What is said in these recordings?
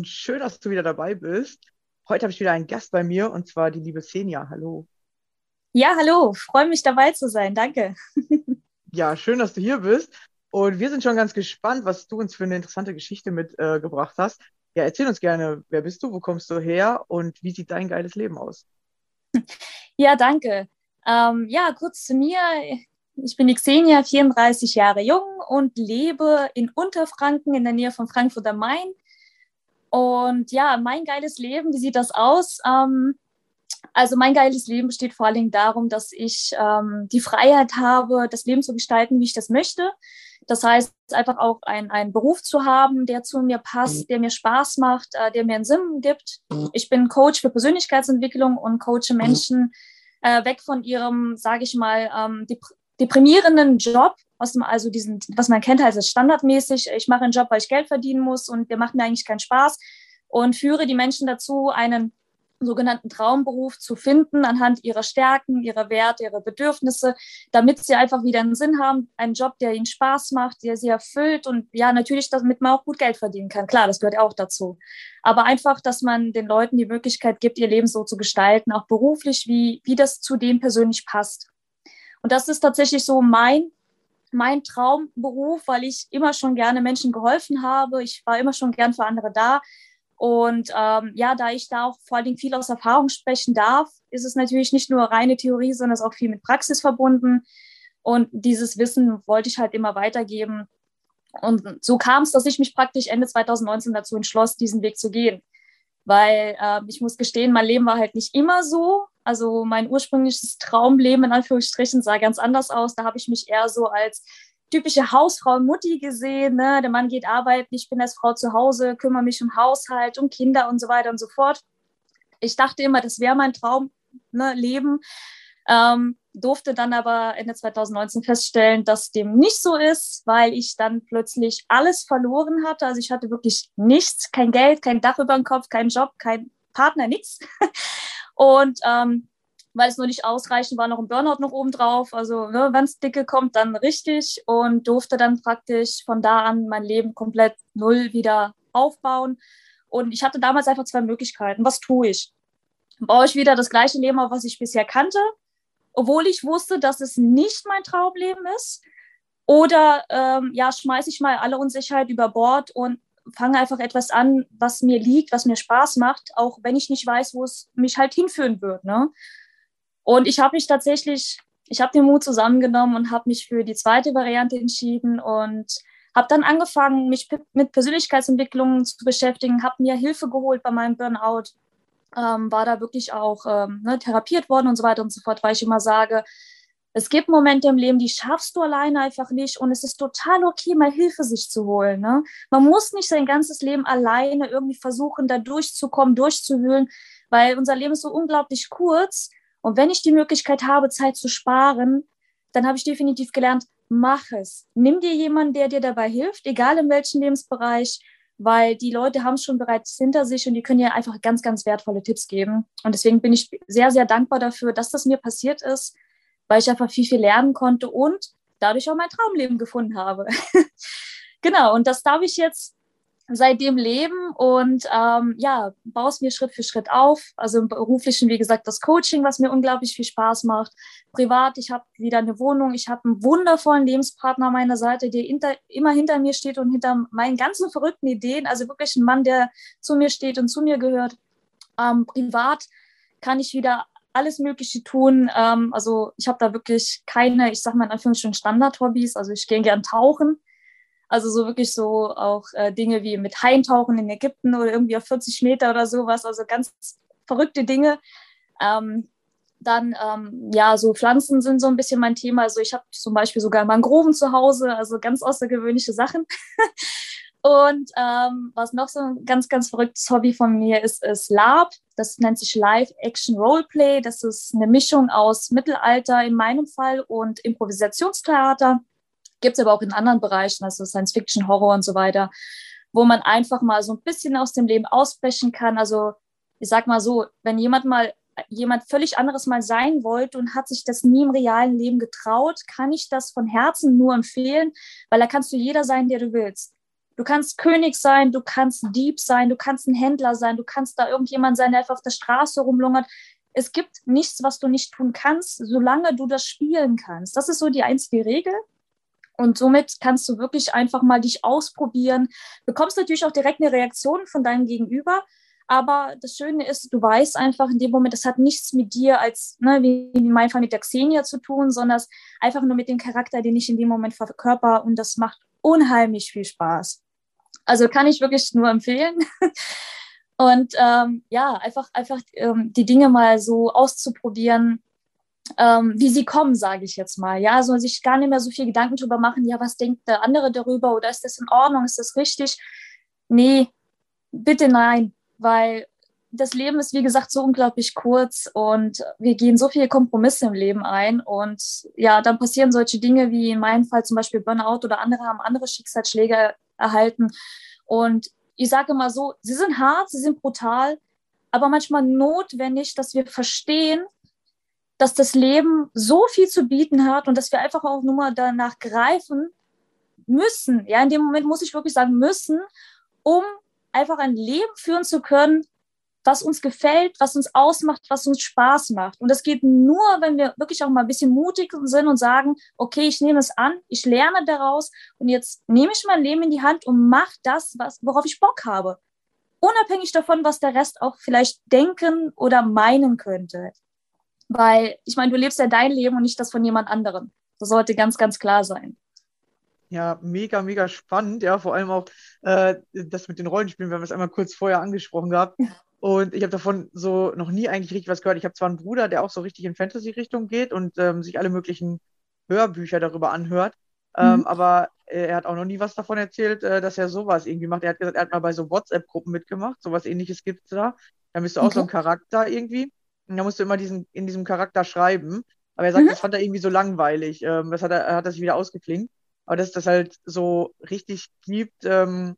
und schön, dass du wieder dabei bist. Heute habe ich wieder einen Gast bei mir und zwar die liebe Senja. Hallo. Ja, hallo, freue mich dabei zu sein. Danke. Ja, schön, dass du hier bist. Und wir sind schon ganz gespannt, was du uns für eine interessante Geschichte mitgebracht äh, hast. Ja, erzähl uns gerne, wer bist du, wo kommst du her und wie sieht dein geiles Leben aus? Ja, danke. Ähm, ja, kurz zu mir. Ich bin die Xenia, 34 Jahre jung und lebe in Unterfranken in der Nähe von Frankfurt am Main. Und ja, mein geiles Leben, wie sieht das aus? Ähm, also mein geiles Leben besteht vor allen Dingen darum, dass ich ähm, die Freiheit habe, das Leben zu gestalten, wie ich das möchte. Das heißt, einfach auch ein, einen Beruf zu haben, der zu mir passt, der mir Spaß macht, äh, der mir einen Sinn gibt. Ich bin Coach für Persönlichkeitsentwicklung und coache Menschen äh, weg von ihrem, sage ich mal, ähm, dep deprimierenden Job, aus dem, also diesen, was man kennt als standardmäßig. Ich mache einen Job, weil ich Geld verdienen muss und der macht mir eigentlich keinen Spaß und führe die Menschen dazu, einen sogenannten Traumberuf zu finden anhand ihrer Stärken, ihrer Werte, ihrer Bedürfnisse, damit sie einfach wieder einen Sinn haben, einen Job, der ihnen Spaß macht, der sie erfüllt und ja, natürlich, damit man auch gut Geld verdienen kann. Klar, das gehört auch dazu. Aber einfach, dass man den Leuten die Möglichkeit gibt, ihr Leben so zu gestalten, auch beruflich, wie, wie das zu dem persönlich passt. Und das ist tatsächlich so mein mein Traumberuf, weil ich immer schon gerne Menschen geholfen habe. Ich war immer schon gern für andere da. Und ähm, ja, da ich da auch vor allen Dingen viel aus Erfahrung sprechen darf, ist es natürlich nicht nur reine Theorie, sondern es ist auch viel mit Praxis verbunden. Und dieses Wissen wollte ich halt immer weitergeben. Und so kam es, dass ich mich praktisch Ende 2019 dazu entschloss, diesen Weg zu gehen. Weil äh, ich muss gestehen, mein Leben war halt nicht immer so. Also mein ursprüngliches Traumleben in Anführungsstrichen sah ganz anders aus. Da habe ich mich eher so als typische Hausfrau Mutti gesehen. Ne? Der Mann geht arbeiten, ich bin als Frau zu Hause, kümmere mich um Haushalt, um Kinder und so weiter und so fort. Ich dachte immer, das wäre mein Traumleben. Ne, ähm, durfte dann aber Ende 2019 feststellen, dass dem nicht so ist, weil ich dann plötzlich alles verloren hatte. Also ich hatte wirklich nichts, kein Geld, kein Dach über dem Kopf, kein Job, kein Partner, nichts. Und ähm, weil es nur nicht ausreichend war, noch ein Burnout noch oben drauf. Also ne, wenn es dicke kommt, dann richtig und durfte dann praktisch von da an mein Leben komplett null wieder aufbauen. Und ich hatte damals einfach zwei Möglichkeiten. Was tue ich? Baue ich wieder das gleiche Leben auf, was ich bisher kannte, obwohl ich wusste, dass es nicht mein Traumleben ist? Oder ähm, ja, schmeiße ich mal alle Unsicherheit über Bord und fange einfach etwas an, was mir liegt, was mir Spaß macht, auch wenn ich nicht weiß, wo es mich halt hinführen wird. Ne? Und ich habe mich tatsächlich, ich habe den Mut zusammengenommen und habe mich für die zweite Variante entschieden und habe dann angefangen, mich mit Persönlichkeitsentwicklung zu beschäftigen, habe mir Hilfe geholt bei meinem Burnout, ähm, war da wirklich auch ähm, ne, therapiert worden und so weiter und so fort, weil ich immer sage, es gibt Momente im Leben, die schaffst du alleine einfach nicht und es ist total okay, mal Hilfe sich zu holen. Ne? Man muss nicht sein ganzes Leben alleine irgendwie versuchen, da durchzukommen, durchzuwühlen, weil unser Leben ist so unglaublich kurz und wenn ich die Möglichkeit habe, Zeit zu sparen, dann habe ich definitiv gelernt, mach es. Nimm dir jemanden, der dir dabei hilft, egal in welchem Lebensbereich, weil die Leute haben es schon bereits hinter sich und die können dir einfach ganz, ganz wertvolle Tipps geben. Und deswegen bin ich sehr, sehr dankbar dafür, dass das mir passiert ist, weil ich einfach viel, viel lernen konnte und dadurch auch mein Traumleben gefunden habe. genau, und das darf ich jetzt seitdem leben und ähm, ja, baue es mir Schritt für Schritt auf. Also im beruflichen, wie gesagt, das Coaching, was mir unglaublich viel Spaß macht. Privat, ich habe wieder eine Wohnung, ich habe einen wundervollen Lebenspartner an meiner Seite, der hinter, immer hinter mir steht und hinter meinen ganzen verrückten Ideen. Also wirklich ein Mann, der zu mir steht und zu mir gehört. Ähm, privat kann ich wieder alles Mögliche tun. Ähm, also ich habe da wirklich keine, ich sage mal in Anführungsstrichen Standard-Hobbys. Also ich gehe gern tauchen also so wirklich so auch äh, Dinge wie mit Haintauchen in Ägypten oder irgendwie auf 40 Meter oder sowas. Also ganz verrückte Dinge. Ähm, dann, ähm, ja, so Pflanzen sind so ein bisschen mein Thema. Also ich habe zum Beispiel sogar Mangroven zu Hause, also ganz außergewöhnliche Sachen. Und ähm, was noch so ein ganz, ganz verrücktes Hobby von mir ist, ist Lab. Das nennt sich Live Action Roleplay. Das ist eine Mischung aus Mittelalter in meinem Fall und Improvisationstheater. Gibt es aber auch in anderen Bereichen, also Science Fiction, Horror und so weiter, wo man einfach mal so ein bisschen aus dem Leben ausbrechen kann. Also ich sag mal so, wenn jemand mal jemand völlig anderes mal sein wollte und hat sich das nie im realen Leben getraut, kann ich das von Herzen nur empfehlen, weil da kannst du jeder sein, der du willst. Du kannst König sein, du kannst Dieb sein, du kannst ein Händler sein, du kannst da irgendjemand sein, der einfach auf der Straße rumlungert. Es gibt nichts, was du nicht tun kannst, solange du das spielen kannst. Das ist so die einzige Regel. Und somit kannst du wirklich einfach mal dich ausprobieren. Bekommst natürlich auch direkt eine Reaktion von deinem Gegenüber. Aber das Schöne ist, du weißt einfach in dem Moment, das hat nichts mit dir als, ne, wie in meinem Fall mit der Xenia zu tun, sondern einfach nur mit dem Charakter, den ich in dem Moment verkörper. Und das macht unheimlich viel Spaß. Also kann ich wirklich nur empfehlen. Und ähm, ja, einfach, einfach ähm, die Dinge mal so auszuprobieren, ähm, wie sie kommen, sage ich jetzt mal. Ja, soll sich gar nicht mehr so viel Gedanken darüber machen, ja, was denkt der andere darüber oder ist das in Ordnung, ist das richtig? Nee, bitte nein, weil das Leben ist, wie gesagt, so unglaublich kurz und wir gehen so viele Kompromisse im Leben ein und ja, dann passieren solche Dinge wie in meinem Fall zum Beispiel Burnout oder andere haben andere Schicksalsschläge erhalten und ich sage mal so, sie sind hart, sie sind brutal, aber manchmal notwendig, dass wir verstehen, dass das Leben so viel zu bieten hat und dass wir einfach auch nur mal danach greifen müssen. Ja, in dem Moment muss ich wirklich sagen müssen, um einfach ein Leben führen zu können, was uns gefällt, was uns ausmacht, was uns Spaß macht. Und das geht nur, wenn wir wirklich auch mal ein bisschen mutig sind und sagen, okay, ich nehme es an, ich lerne daraus und jetzt nehme ich mein Leben in die Hand und mache das, was, worauf ich Bock habe. Unabhängig davon, was der Rest auch vielleicht denken oder meinen könnte. Weil ich meine, du lebst ja dein Leben und nicht das von jemand anderem. Das sollte ganz, ganz klar sein. Ja, mega, mega spannend. Ja, vor allem auch äh, das mit den Rollenspielen. Wir haben es einmal kurz vorher angesprochen gehabt. Und ich habe davon so noch nie eigentlich richtig was gehört. Ich habe zwar einen Bruder, der auch so richtig in Fantasy-Richtung geht und ähm, sich alle möglichen Hörbücher darüber anhört. Ähm, mhm. aber äh, er hat auch noch nie was davon erzählt, äh, dass er sowas irgendwie macht. Er hat gesagt, er hat mal bei so WhatsApp-Gruppen mitgemacht. Sowas ähnliches gibt es da. Da bist du auch okay. so ein Charakter irgendwie. Und da musst du immer diesen, in diesem Charakter schreiben. Aber er sagt, mhm. das fand er irgendwie so langweilig. Ähm, das hat er, er hat das wieder ausgeklingt. Aber dass das halt so richtig gibt, ähm,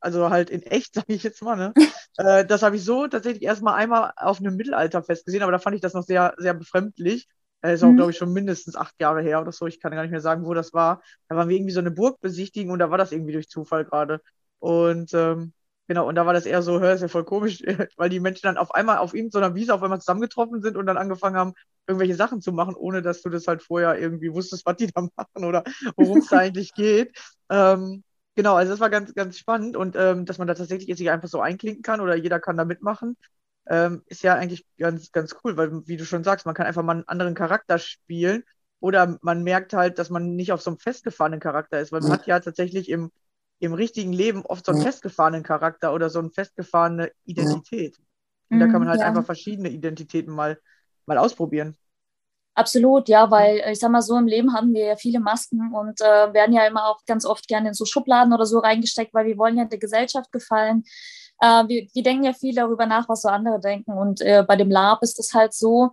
also halt in echt, sage ich jetzt mal, ne? äh, das habe ich so tatsächlich erstmal einmal auf einem Mittelalterfest gesehen, aber da fand ich das noch sehr, sehr befremdlich. Äh, ist auch, Mhm. glaube ich, schon mindestens acht Jahre her oder so. Ich kann gar nicht mehr sagen, wo das war. Da waren wir irgendwie so eine Burg besichtigen und da war das irgendwie durch Zufall gerade. Und ähm, genau, und da war das eher so, hör, ist ja voll komisch, weil die Menschen dann auf einmal auf irgendeiner Wiese auf einmal zusammengetroffen sind und dann angefangen haben, irgendwelche Sachen zu machen, ohne dass du das halt vorher irgendwie wusstest, was die da machen oder worum es da eigentlich geht. Ähm, genau, also das war ganz, ganz spannend und ähm, dass man da tatsächlich jetzt sich einfach so einklinken kann oder jeder kann da mitmachen, ähm, ist ja eigentlich ganz, ganz cool, weil, wie du schon sagst, man kann einfach mal einen anderen Charakter spielen oder man merkt halt, dass man nicht auf so einem festgefahrenen Charakter ist, weil man hat ja tatsächlich im, im richtigen Leben oft so einen festgefahrenen Charakter oder so eine festgefahrene Identität. Und da kann man halt Ja. einfach verschiedene Identitäten mal, mal ausprobieren. Absolut, ja, weil äh, ich sag mal so, im Leben haben wir ja viele Masken und äh, werden ja immer auch ganz oft gerne in so Schubladen oder so reingesteckt, weil wir wollen ja der Gesellschaft gefallen. Äh, wir, wir denken ja viel darüber nach, was so andere denken. Und äh, bei dem Lab ist es halt so,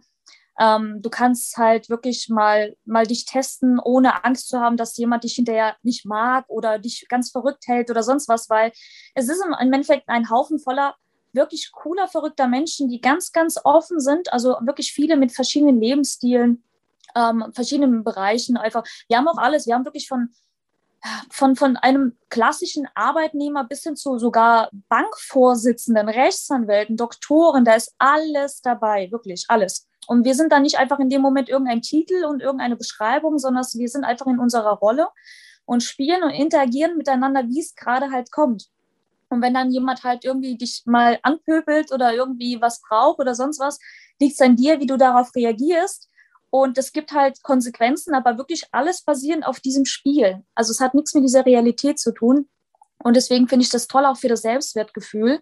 ähm, du kannst halt wirklich mal, mal dich testen, ohne Angst zu haben, dass jemand dich hinterher nicht mag oder dich ganz verrückt hält oder sonst was, weil es ist im im Endeffekt ein Haufen voller wirklich cooler, verrückter Menschen, die ganz, ganz offen sind. Also wirklich viele mit verschiedenen Lebensstilen, ähm, verschiedenen Bereichen. Einfach, wir haben auch alles. Wir haben wirklich von, von, von einem klassischen Arbeitnehmer bis hin zu sogar Bankvorsitzenden, Rechtsanwälten, Doktoren. Da ist alles dabei, wirklich alles. Und wir sind da nicht einfach in dem Moment irgendein Titel und irgendeine Beschreibung, sondern wir sind einfach in unserer Rolle und spielen und interagieren miteinander, wie es gerade halt kommt. Und wenn dann jemand halt irgendwie dich mal anpöbelt oder irgendwie was braucht oder sonst was, liegt es an dir, wie du darauf reagierst. Und es gibt halt Konsequenzen, aber wirklich alles basierend auf diesem Spiel. Also es hat nichts mit dieser Realität zu tun. Und deswegen finde ich das toll auch für das Selbstwertgefühl,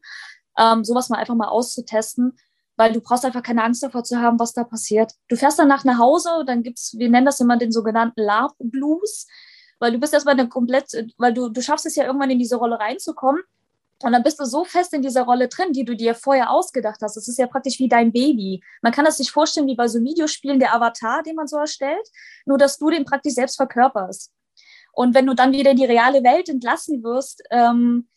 ähm, sowas mal einfach mal auszutesten, weil du brauchst einfach keine Angst davor zu haben, was da passiert. Du fährst danach nach Hause, dann gibt's, wir nennen das immer den sogenannten Love Blues, weil du bist erstmal eine komplett, weil du, du schaffst es ja irgendwann in diese Rolle reinzukommen. Und dann bist du so fest in dieser Rolle drin, die du dir vorher ausgedacht hast. Das ist ja praktisch wie dein Baby. Man kann das sich vorstellen wie bei so Videospielen der Avatar, den man so erstellt, nur dass du den praktisch selbst verkörperst. Und wenn du dann wieder in die reale Welt entlassen wirst, ähm,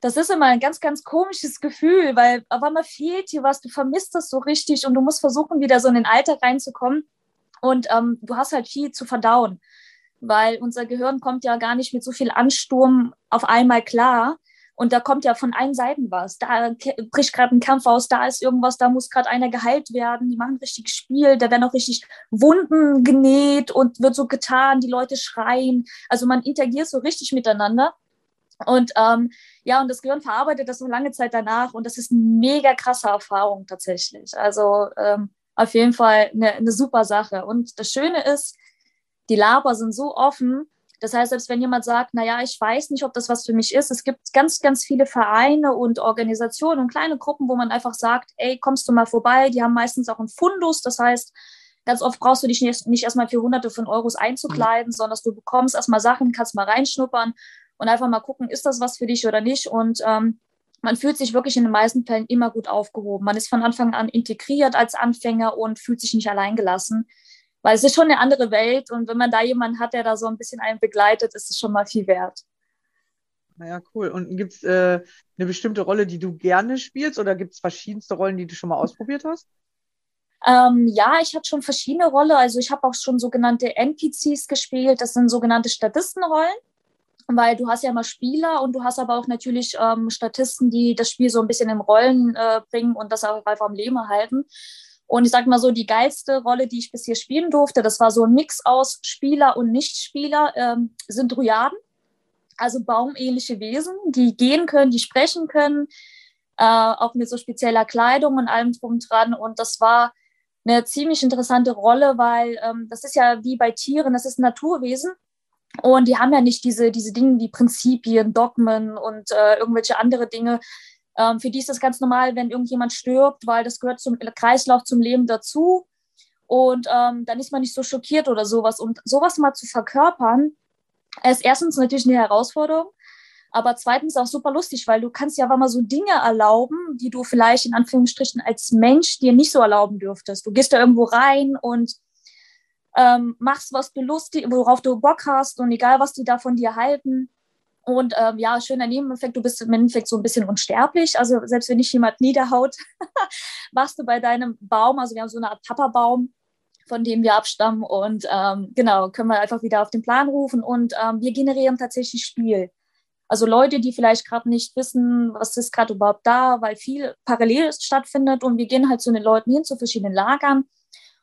das ist immer ein ganz, ganz komisches Gefühl, weil auf einmal fehlt dir was, du vermisst das so richtig und du musst versuchen, wieder so in den Alltag reinzukommen. Und ähm, du hast halt viel zu verdauen, weil unser Gehirn kommt ja gar nicht mit so viel Ansturm auf einmal klar. Und da kommt ja von allen Seiten was. Da bricht gerade ein Kampf aus, da ist irgendwas, da muss gerade einer geheilt werden. Die machen richtig Spiel, da werden auch richtig Wunden genäht und wird so getan, die Leute schreien. Also man interagiert so richtig miteinander. Und ähm, ja, und das Gehirn verarbeitet das so lange Zeit danach. Und das ist eine mega krasse Erfahrung tatsächlich. Also ähm, auf jeden Fall eine, eine super Sache. Und das Schöne ist, die Laber sind so offen, das heißt, selbst wenn jemand sagt, naja, ich weiß nicht, ob das was für mich ist, es gibt ganz, ganz viele Vereine und Organisationen und kleine Gruppen, wo man einfach sagt, ey, kommst du mal vorbei? Die haben meistens auch einen Fundus. Das heißt, ganz oft brauchst du dich nicht, nicht erstmal für hunderte von Euros einzukleiden, sondern du bekommst erstmal Sachen, kannst mal reinschnuppern und einfach mal gucken, ist das was für dich oder nicht. Und ähm, man fühlt sich wirklich in den meisten Fällen immer gut aufgehoben. Man ist von Anfang an integriert als Anfänger und fühlt sich nicht alleingelassen weil es ist schon eine andere Welt und wenn man da jemanden hat, der da so ein bisschen einen begleitet, ist es schon mal viel wert. Naja, cool. Und gibt es äh, eine bestimmte Rolle, die du gerne spielst oder gibt es verschiedenste Rollen, die du schon mal ausprobiert hast? Ähm, ja, ich hatte schon verschiedene Rollen. Also ich habe auch schon sogenannte NPCs gespielt. Das sind sogenannte Statistenrollen, weil du hast ja mal Spieler und du hast aber auch natürlich ähm, Statisten, die das Spiel so ein bisschen in Rollen äh, bringen und das auch einfach am Leben erhalten. Und ich sag mal so, die geilste Rolle, die ich bisher spielen durfte, das war so ein Mix aus Spieler und Nichtspieler, ähm, sind Dryaden, also baumähnliche Wesen, die gehen können, die sprechen können, äh, auch mit so spezieller Kleidung und allem drum dran. Und das war eine ziemlich interessante Rolle, weil ähm, das ist ja wie bei Tieren, das ist ein Naturwesen. Und die haben ja nicht diese, diese Dinge wie Prinzipien, Dogmen und äh, irgendwelche andere Dinge, ähm, für die ist das ganz normal, wenn irgendjemand stirbt, weil das gehört zum Kreislauf, zum Leben dazu. Und ähm, dann ist man nicht so schockiert oder sowas. Und sowas mal zu verkörpern, ist erstens natürlich eine Herausforderung, aber zweitens auch super lustig, weil du kannst ja aber mal so Dinge erlauben, die du vielleicht in Anführungsstrichen als Mensch dir nicht so erlauben dürftest. Du gehst da irgendwo rein und ähm, machst, was du lustig, worauf du Bock hast und egal, was die da von dir halten. Und ähm, ja, schöner Nebeneffekt, du bist im Endeffekt so ein bisschen unsterblich. Also selbst wenn dich jemand niederhaut, wachst du bei deinem Baum, also wir haben so eine Art Papa-Baum, von dem wir abstammen. Und ähm, genau, können wir einfach wieder auf den Plan rufen. Und ähm, wir generieren tatsächlich Spiel. Also Leute, die vielleicht gerade nicht wissen, was ist gerade überhaupt da, weil viel parallel stattfindet. Und wir gehen halt zu den Leuten hin, zu verschiedenen Lagern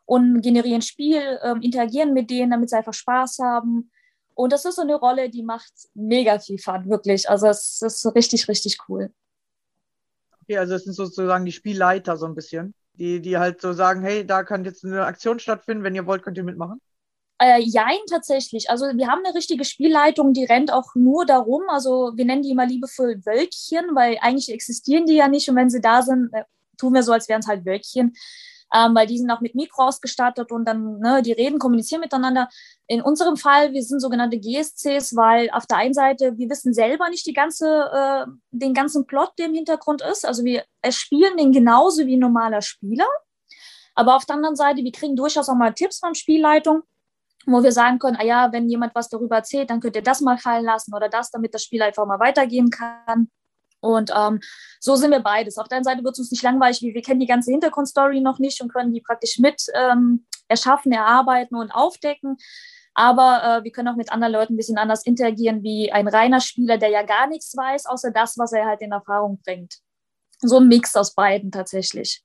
und generieren Spiel, ähm, interagieren mit denen, damit sie einfach Spaß haben. Und das ist so eine Rolle, die macht mega viel Fun, wirklich. Also es ist richtig, richtig cool. Okay, also es sind sozusagen die Spielleiter so ein bisschen, die, die halt so sagen, hey, da kann jetzt eine Aktion stattfinden, wenn ihr wollt, könnt ihr mitmachen. Äh, jein, tatsächlich. Also wir haben eine richtige Spielleitung, die rennt auch nur darum. Also wir nennen die immer liebevoll Wölkchen, weil eigentlich existieren die ja nicht. Und wenn sie da sind, äh, tun wir so, als wären es halt Wölkchen ähm, weil die sind auch mit Mikro ausgestattet und dann, ne, die reden, kommunizieren miteinander. In unserem Fall, wir sind sogenannte GSCs, weil auf der einen Seite, wir wissen selber nicht die ganze, äh, den ganzen Plot, der im Hintergrund ist. Also wir spielen den genauso wie ein normaler Spieler. Aber auf der anderen Seite, wir kriegen durchaus auch mal Tipps von Spielleitung, wo wir sagen können, ah ja, wenn jemand was darüber erzählt, dann könnt ihr das mal fallen lassen oder das, damit das Spiel einfach mal weitergehen kann. Und ähm, so sind wir beides. Auf der einen Seite wird es uns nicht langweilig, wie wir kennen die ganze Hintergrundstory noch nicht und können die praktisch mit ähm, erschaffen, erarbeiten und aufdecken. Aber äh, wir können auch mit anderen Leuten ein bisschen anders interagieren, wie ein reiner Spieler, der ja gar nichts weiß, außer das, was er halt in Erfahrung bringt. So ein Mix aus beiden tatsächlich.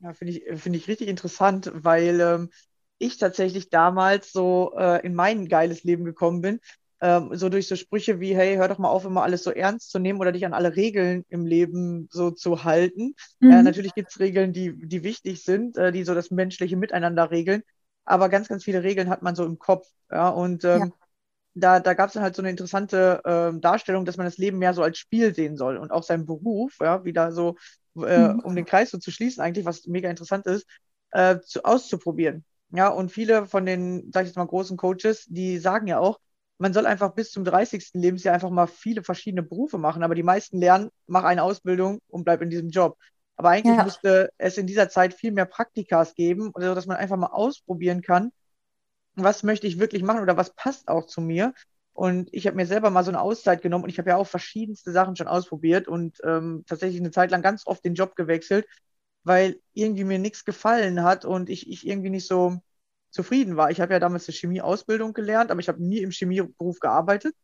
Ja, finde ich, find ich richtig interessant, weil ähm, ich tatsächlich damals so äh, in mein geiles Leben gekommen bin ähm, so durch so Sprüche wie, hey, hör doch mal auf, immer alles so ernst zu nehmen oder dich an alle Regeln im Leben so zu halten. Mhm. Äh, natürlich gibt es Regeln, die, die wichtig sind, äh, die so das menschliche Miteinander regeln, aber ganz, ganz viele Regeln hat man so im Kopf. Ja, und ähm, ja. da, da gab es dann halt so eine interessante äh, Darstellung, dass man das Leben mehr so als Spiel sehen soll und auch seinen Beruf, ja, wieder so, äh, mhm. um den Kreis so zu schließen, eigentlich, was mega interessant ist, äh, zu, auszuprobieren. Ja, und viele von den, sag ich jetzt mal, großen Coaches, die sagen ja auch, man soll einfach bis zum 30. Lebensjahr einfach mal viele verschiedene Berufe machen, aber die meisten lernen, mach eine Ausbildung und bleib in diesem Job. Aber eigentlich ja. müsste es in dieser Zeit viel mehr Praktikas geben, so dass man einfach mal ausprobieren kann, was möchte ich wirklich machen oder was passt auch zu mir. Und ich habe mir selber mal so eine Auszeit genommen und ich habe ja auch verschiedenste Sachen schon ausprobiert und ähm, tatsächlich eine Zeit lang ganz oft den Job gewechselt, weil irgendwie mir nichts gefallen hat und ich, ich irgendwie nicht so, zufrieden war. Ich habe ja damals eine Chemieausbildung gelernt, aber ich habe nie im Chemieberuf gearbeitet,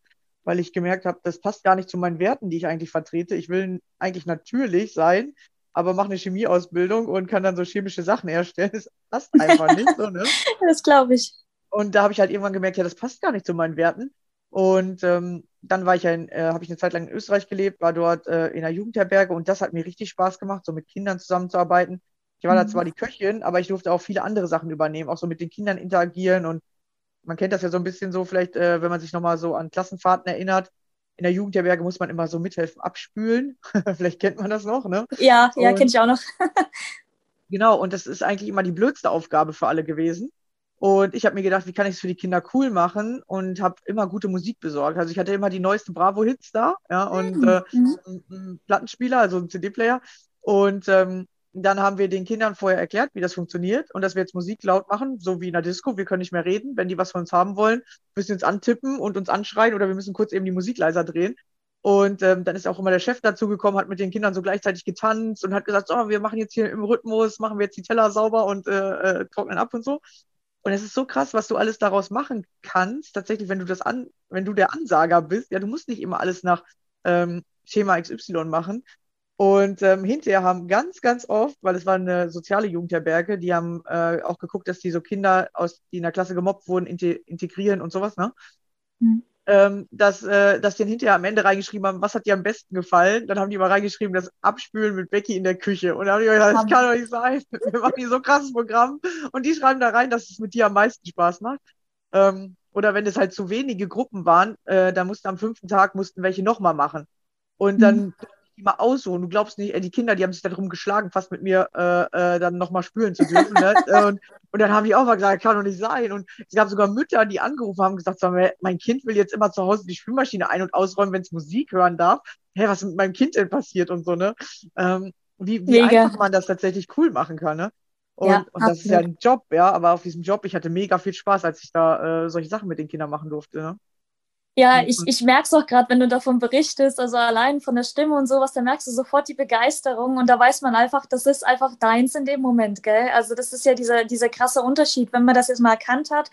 weil ich gemerkt habe, das passt gar nicht zu meinen Werten, die ich eigentlich vertrete. Ich will eigentlich natürlich sein, aber mache eine Chemieausbildung und kann dann so chemische Sachen herstellen. Das passt einfach nicht so, ne? Das glaube ich. Und da habe ich halt irgendwann gemerkt, ja, das passt gar nicht zu meinen Werten. Und ähm, dann war ich ja in, äh, habe ich eine Zeit lang in Österreich gelebt, war dort äh, in einer Jugendherberge und das hat mir richtig Spaß gemacht, so mit Kindern zusammenzuarbeiten. Ich war da mhm. zwar die Köchin, aber ich durfte auch viele andere Sachen übernehmen, auch so mit den Kindern interagieren und man kennt das ja so ein bisschen so, vielleicht, äh, wenn man sich nochmal so an Klassenfahrten erinnert. In der Jugendherberge muss man immer so mithelfen, abspülen. vielleicht kennt man das noch, ne? Ja, ja, kenne ich auch noch. genau, und das ist eigentlich immer die blödste Aufgabe für alle gewesen. Und ich habe mir gedacht, wie kann ich es für die Kinder cool machen und habe immer gute Musik besorgt. Also ich hatte immer die neuesten Bravo-Hits da, ja, und mhm. äh, einen Plattenspieler, also einen CD-Player. Und ähm, dann haben wir den Kindern vorher erklärt, wie das funktioniert und dass wir jetzt Musik laut machen, so wie in der Disco. Wir können nicht mehr reden. Wenn die was von uns haben wollen, müssen sie uns antippen und uns anschreien oder wir müssen kurz eben die Musik leiser drehen. Und ähm, dann ist auch immer der Chef dazugekommen, hat mit den Kindern so gleichzeitig getanzt und hat gesagt, so, wir machen jetzt hier im Rhythmus, machen wir jetzt die Teller sauber und äh, äh, trocknen ab und so. Und es ist so krass, was du alles daraus machen kannst, tatsächlich, wenn du das an, wenn du der Ansager bist. Ja, du musst nicht immer alles nach ähm, Schema XY machen, und ähm, hinterher haben ganz, ganz oft, weil es war eine soziale Jugendherberge, die haben äh, auch geguckt, dass die so Kinder, aus, die in der Klasse gemobbt wurden, integrieren und sowas, ne? Mhm. Ähm, dass, äh, dass die hinterher am Ende reingeschrieben haben, was hat dir am besten gefallen? Dann haben die mal reingeschrieben, das Abspülen mit Becky in der Küche. Und da habe ich gedacht, das kann doch nicht sein. Wir machen hier so ein krasses Programm. Und die schreiben da rein, dass es mit dir am meisten Spaß macht. Ähm, oder wenn es halt zu wenige Gruppen waren, äh, dann mussten am fünften Tag mussten welche nochmal machen. Und dann mhm die mal aussuchen. Du glaubst nicht, ey, die Kinder, die haben sich darum geschlagen, fast mit mir äh, äh, dann nochmal spülen zu dürfen. ne? und, und dann haben die auch mal gesagt, kann doch nicht sein. Und es gab sogar Mütter, die angerufen haben, gesagt, mein Kind will jetzt immer zu Hause die Spülmaschine ein- und ausräumen, wenn es Musik hören darf. Hä, was ist mit meinem Kind denn passiert und so, ne? Ähm, wie wie einfach man das tatsächlich cool machen kann, ne? Und, ja, und das ist ja ein Job, ja, aber auf diesem Job, ich hatte mega viel Spaß, als ich da äh, solche Sachen mit den Kindern machen durfte. Ne? Ja, ich, ich merke es auch gerade, wenn du davon berichtest, also allein von der Stimme und sowas, da merkst du sofort die Begeisterung und da weiß man einfach, das ist einfach deins in dem Moment, gell? Also das ist ja dieser, dieser krasse Unterschied, wenn man das jetzt mal erkannt hat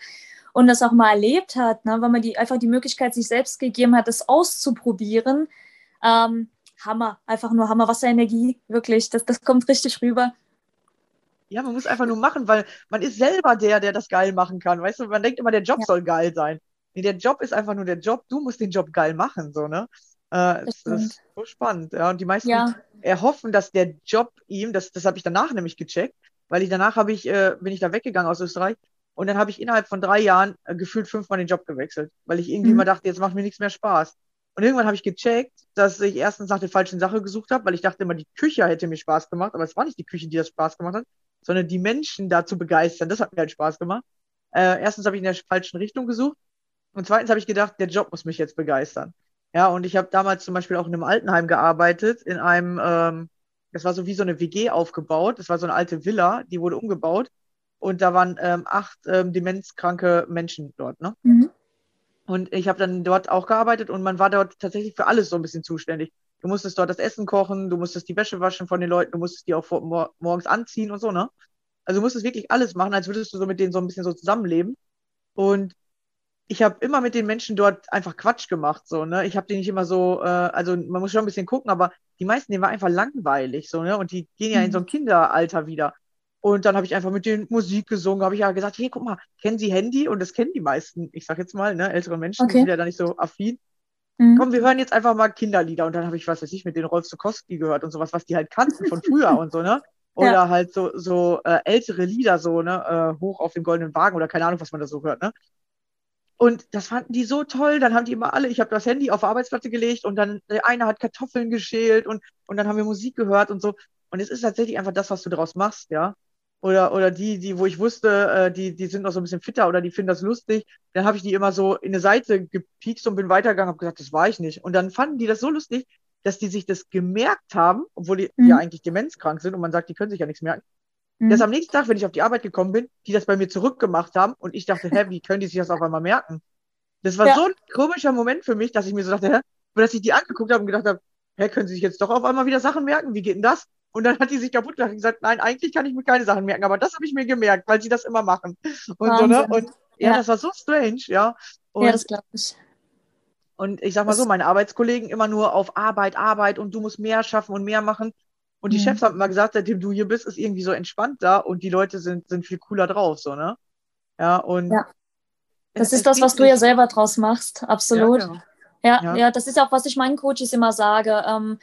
und das auch mal erlebt hat, ne? wenn man die, einfach die Möglichkeit sich selbst gegeben hat, das auszuprobieren. Ähm, Hammer, einfach nur Hammer, Wasserenergie, wirklich, das, das kommt richtig rüber. Ja, man muss einfach nur machen, weil man ist selber der, der das geil machen kann. Weißt du, man denkt immer, der Job Ja. soll geil sein. Nee, der Job ist einfach nur der Job. Du musst den Job geil machen, so, ne? Äh, stimmt. ist so spannend, ja. Und die meisten Ja, erhoffen, dass der Job ihm, das, das habe ich danach nämlich gecheckt, weil ich danach habe ich, äh, bin ich da weggegangen aus Österreich und dann habe ich innerhalb von drei Jahren äh, gefühlt fünfmal den Job gewechselt, weil ich irgendwie Mhm. immer dachte, jetzt macht mir nichts mehr Spaß. Und irgendwann habe ich gecheckt, dass ich erstens nach der falschen Sache gesucht habe, weil ich dachte immer, die Küche hätte mir Spaß gemacht, aber es war nicht die Küche, die das Spaß gemacht hat, sondern die Menschen da zu begeistern. Das hat mir halt Spaß gemacht. Äh, erstens habe ich in der falschen Richtung gesucht und zweitens habe ich gedacht, der Job muss mich jetzt begeistern. Ja, und ich habe damals zum Beispiel auch in einem Altenheim gearbeitet, in einem, ähm, das war so wie so eine WG aufgebaut. Das war so eine alte Villa, die wurde umgebaut. Und da waren ähm, acht ähm, demenzkranke Menschen dort, ne? mhm. Und ich habe dann dort auch gearbeitet und man war dort tatsächlich für alles so ein bisschen zuständig. Du musstest dort das Essen kochen, du musstest die Wäsche waschen von den Leuten, du musstest die auch vor, mor morgens anziehen und so, ne? Also du musstest wirklich alles machen, als würdest du so mit denen so ein bisschen so zusammenleben. Und ich habe immer mit den Menschen dort einfach Quatsch gemacht, so, ne? Ich habe die nicht immer so, äh, also man muss schon ein bisschen gucken, aber die meisten, denen war einfach langweilig, so, ne? Und die gehen ja in so ein Kinderalter wieder. Und dann habe ich einfach mit denen Musik gesungen, habe ich ja gesagt, hey, guck mal, kennen Sie Handy? Und das kennen die meisten, ich sag jetzt mal, ne, ältere Menschen, die Okay. sind ja da nicht so affin. Mhm. Komm, wir hören jetzt einfach mal Kinderlieder. Und dann habe ich, was weiß ich, mit den Rolf Zukowski gehört und sowas, was die halt kannten von früher und so, ne? Oder Ja. halt so, so äh, ältere Lieder, so, ne? Äh, hoch auf dem goldenen Wagen oder keine Ahnung, was man da so hört, ne? Und das fanden die so toll. Dann haben die immer alle, ich habe das Handy auf die Arbeitsplatte gelegt und dann der eine hat Kartoffeln geschält und, und dann haben wir Musik gehört und so. Und es ist tatsächlich einfach das, was du daraus machst, ja. Oder, oder die, die, wo ich wusste, äh, die, die sind noch so ein bisschen fitter oder die finden das lustig. Dann habe ich die immer so in eine Seite gepiekst und bin weitergegangen, habe gesagt, das war ich nicht. Und dann fanden die das so lustig, dass die sich das gemerkt haben, obwohl die Mhm. ja eigentlich demenzkrank sind und man sagt, die können sich ja nichts merken. Mhm. Dass am nächsten Tag, wenn ich auf die Arbeit gekommen bin, die das bei mir zurückgemacht haben und ich dachte, hä, wie können die sich das auf einmal merken? Das war Ja. so ein komischer Moment für mich, dass ich mir so dachte, hä, dass ich die angeguckt habe und gedacht habe, hä, können sie sich jetzt doch auf einmal wieder Sachen merken? Wie geht denn das? Und dann hat die sich kaputt gelacht und gesagt, nein, eigentlich kann ich mir keine Sachen merken, aber das habe ich mir gemerkt, weil sie das immer machen. Und so, ne? Und ja, Ja. das war so strange, ja. Und, ja, das glaube ich. und ich sag mal Das- so, meine Arbeitskollegen immer nur auf Arbeit, Arbeit und du musst mehr schaffen und mehr machen. Und die Mhm. Chefs haben immer gesagt, seitdem du hier bist, ist irgendwie so entspannt da und die Leute sind, sind viel cooler drauf, so, ne? Ja, und Ja. Das es- ist das, es was geht du ja selber draus machst, absolut. Ja, genau. Ja, Ja. ja, das ist auch, was ich meinen Coaches immer sage. Ähm,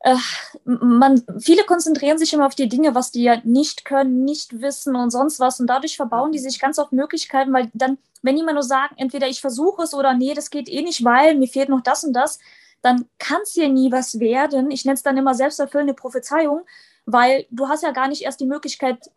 äh, man, viele konzentrieren sich immer auf die Dinge, was die ja nicht können, nicht wissen und sonst was. Und dadurch verbauen die sich ganz oft Möglichkeiten, weil dann, wenn die immer nur sagen, entweder ich versuche es oder nee, das geht eh nicht, weil mir fehlt noch das und das, dann kann es dir nie was werden. Ich nenne es dann immer selbsterfüllende Prophezeiung, weil du hast ja gar nicht erst die Möglichkeit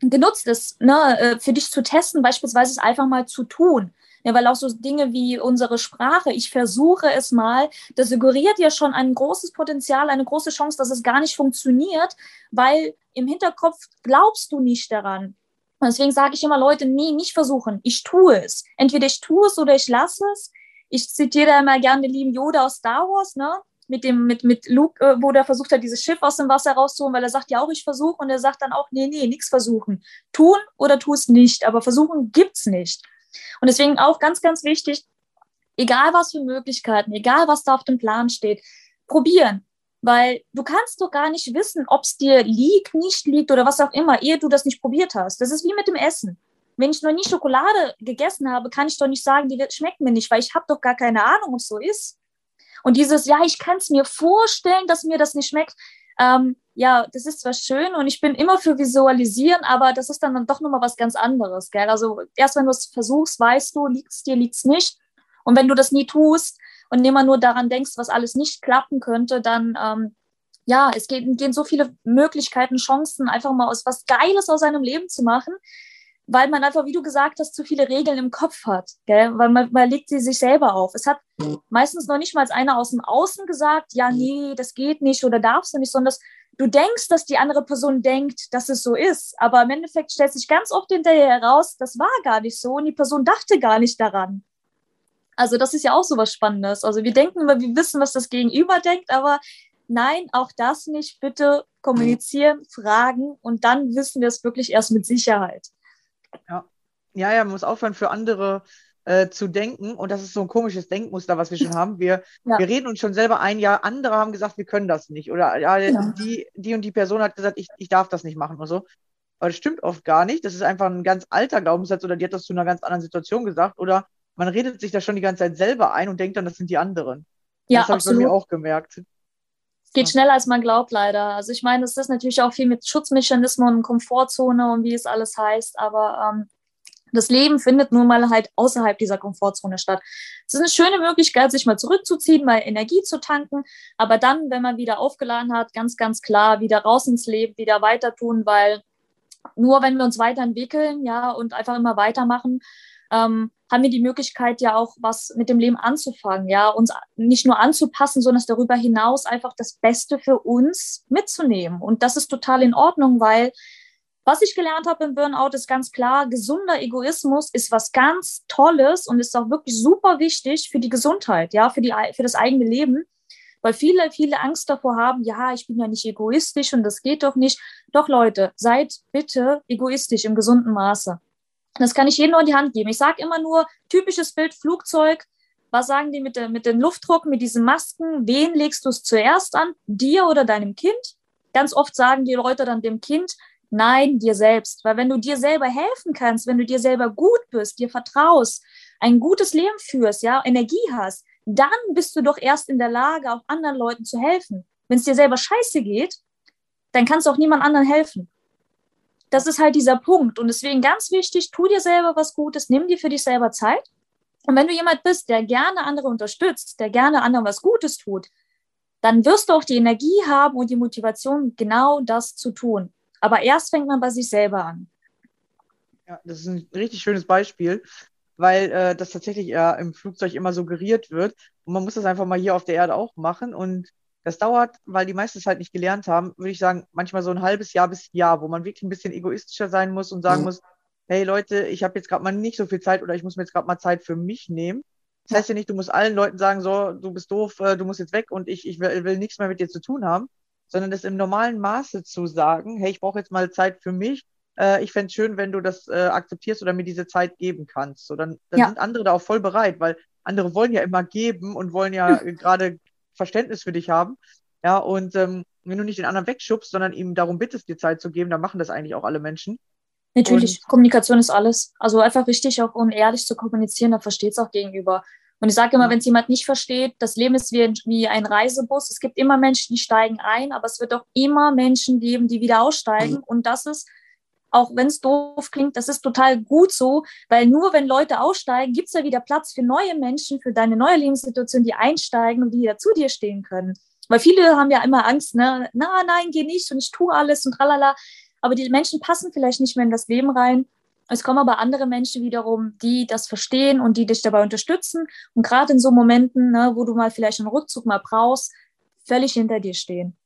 genutzt, es ne, äh, für dich zu testen, beispielsweise es einfach mal zu tun. Ja, weil auch so Dinge wie unsere Sprache, ich versuche es mal, das suggeriert ja schon ein großes Potenzial, eine große Chance, dass es gar nicht funktioniert, weil im Hinterkopf glaubst du nicht daran. Deswegen sage ich immer, Leute, nee, nicht versuchen, ich tue es. Entweder ich tue es oder ich lasse es. Ich zitiere immer gerne den lieben Yoda aus Star Wars, ne? Mit dem, mit, mit Luke, äh, wo der versucht hat, dieses Schiff aus dem Wasser rauszuholen, weil er sagt ja auch, ich versuche, und er sagt dann auch, nee, nee, nichts versuchen. Tun oder tu es nicht, aber versuchen gibt's nicht. Und deswegen auch ganz, ganz wichtig, egal was für Möglichkeiten, egal was da auf dem Plan steht, probieren. Weil du kannst doch gar nicht wissen, ob es dir liegt, nicht liegt oder was auch immer, ehe du das nicht probiert hast. Das ist wie mit dem Essen. Wenn ich noch nie Schokolade gegessen habe, kann ich doch nicht sagen, die schmeckt mir nicht, weil ich habe doch gar keine Ahnung, es so ist. Und dieses, ja, ich kann es mir vorstellen, dass mir das nicht schmeckt, ähm, ja, das ist zwar schön und ich bin immer für Visualisieren, aber das ist dann, doch nochmal was ganz anderes. Gell? Also erst wenn du es versuchst, weißt du, liegt es dir, liegt es nicht. Und wenn du das nie tust und immer nur daran denkst, was alles nicht klappen könnte, dann ähm, ja, es geht, gehen so viele Möglichkeiten, Chancen, einfach mal aus was Geiles aus seinem Leben zu machen, weil man einfach, wie du gesagt hast, zu viele Regeln im Kopf hat, gell? weil man, man legt sie sich selber auf. Es hat meistens noch nicht mal einer aus dem Außen gesagt, ja, nee, das geht nicht oder darfst du nicht, sondern du denkst, dass die andere Person denkt, dass es so ist, aber im Endeffekt stellt sich ganz oft hinterher heraus, das war gar nicht so und die Person dachte gar nicht daran. Also das ist ja auch so was Spannendes. Also wir denken immer, wir wissen, was das Gegenüber denkt, aber nein, auch das nicht. Bitte kommunizieren, fragen und dann wissen wir es wirklich erst mit Sicherheit. Ja, ja, ja man muss aufhören, für andere äh, zu denken. Und das ist so ein komisches Denkmuster, was wir schon haben. Wir, Ja. wir reden uns schon selber ein, ja, andere haben gesagt, wir können das nicht. Oder ja, Ja. die, die und die Person hat gesagt, ich, ich darf das nicht machen oder so. Aber das stimmt oft gar nicht. Das ist einfach ein ganz alter Glaubenssatz oder die hat das zu einer ganz anderen Situation gesagt. Oder man redet sich das schon die ganze Zeit selber ein und denkt dann, das sind die anderen. Ja, das habe ich bei mir auch gemerkt. Es geht schneller, als man glaubt, leider. Also ich meine, es ist natürlich auch viel mit Schutzmechanismen und Komfortzone und wie es alles heißt, aber ähm, das Leben findet nun mal halt außerhalb dieser Komfortzone statt. Es ist eine schöne Möglichkeit, sich mal zurückzuziehen, mal Energie zu tanken, aber dann, wenn man wieder aufgeladen hat, ganz, ganz klar wieder raus ins Leben, wieder weiter tun, weil nur wenn wir uns weiterentwickeln, ja, und einfach immer weitermachen, ähm, haben wir die Möglichkeit ja auch was mit dem Leben anzufangen, ja, uns nicht nur anzupassen, sondern darüber hinaus einfach das Beste für uns mitzunehmen. Und das ist total in Ordnung, weil was ich gelernt habe im Burnout ist ganz klar, gesunder Egoismus ist was ganz Tolles und ist auch wirklich super wichtig für die Gesundheit, ja, für, die, für das eigene Leben. Weil viele, viele Angst davor haben, ja, ich bin ja nicht egoistisch und das geht doch nicht. Doch Leute, seid bitte egoistisch im gesunden Maße. Das kann ich jedem nur in die Hand geben. Ich sage immer nur, typisches Bild Flugzeug. Was sagen die mit, der, mit dem Luftdruck, mit diesen Masken? Wen legst du es zuerst an? Dir oder deinem Kind? Ganz oft sagen die Leute dann dem Kind, nein, dir selbst. Weil wenn du dir selber helfen kannst, wenn du dir selber gut bist, dir vertraust, ein gutes Leben führst, ja, Energie hast, dann bist du doch erst in der Lage, auch anderen Leuten zu helfen. Wenn es dir selber scheiße geht, dann kannst du auch niemand anderen helfen. Das ist halt dieser Punkt. Und deswegen ganz wichtig, tu dir selber was Gutes, nimm dir für dich selber Zeit. Und wenn du jemand bist, der gerne andere unterstützt, der gerne anderen was Gutes tut, dann wirst du auch die Energie haben und die Motivation, genau das zu tun. Aber erst fängt man bei sich selber an. Ja, das ist ein richtig schönes Beispiel, weil äh, das tatsächlich ja im Flugzeug immer suggeriert wird. Und man muss das einfach mal hier auf der Erde auch machen. Und das dauert, weil die meisten es halt nicht gelernt haben, würde ich sagen, manchmal so ein halbes Jahr bis Jahr, wo man wirklich ein bisschen egoistischer sein muss und sagen Mhm. muss, hey Leute, ich habe jetzt gerade mal nicht so viel Zeit oder ich muss mir jetzt gerade mal Zeit für mich nehmen. Das heißt ja nicht, du musst allen Leuten sagen, so, du bist doof, äh, du musst jetzt weg und ich, ich will, will nichts mehr mit dir zu tun haben, sondern das im normalen Maße zu sagen, hey, ich brauche jetzt mal Zeit für mich. Äh, ich fände es schön, wenn du das äh, akzeptierst oder mir diese Zeit geben kannst. So, dann dann Ja. sind andere da auch voll bereit, weil andere wollen ja immer geben und wollen ja äh, gerade Verständnis für dich haben. Ja, und ähm, wenn du nicht den anderen wegschubst, sondern ihm darum bittest, dir Zeit zu geben, dann machen das eigentlich auch alle Menschen. Natürlich, Und- Kommunikation ist alles. Also einfach wichtig, auch um ehrlich zu kommunizieren, dann versteht es auch gegenüber. Und ich sage immer, wenn es jemand nicht versteht, das Leben ist wie ein, wie ein Reisebus. Es gibt immer Menschen, die steigen ein, aber es wird auch immer Menschen geben, die wieder aussteigen. Und das ist, auch wenn es doof klingt, das ist total gut so, weil nur wenn Leute aussteigen, gibt es ja wieder Platz für neue Menschen, für deine neue Lebenssituation, die einsteigen und die wieder zu dir stehen können. Weil viele haben ja immer Angst, ne? Na, nein, geh nicht und ich tue alles und tralala. Aber die Menschen passen vielleicht nicht mehr in das Leben rein. Es kommen aber andere Menschen wiederum, die das verstehen und die dich dabei unterstützen. Und gerade in so Momenten, ne, wo du mal vielleicht einen Rückzug mal brauchst, völlig hinter dir stehen.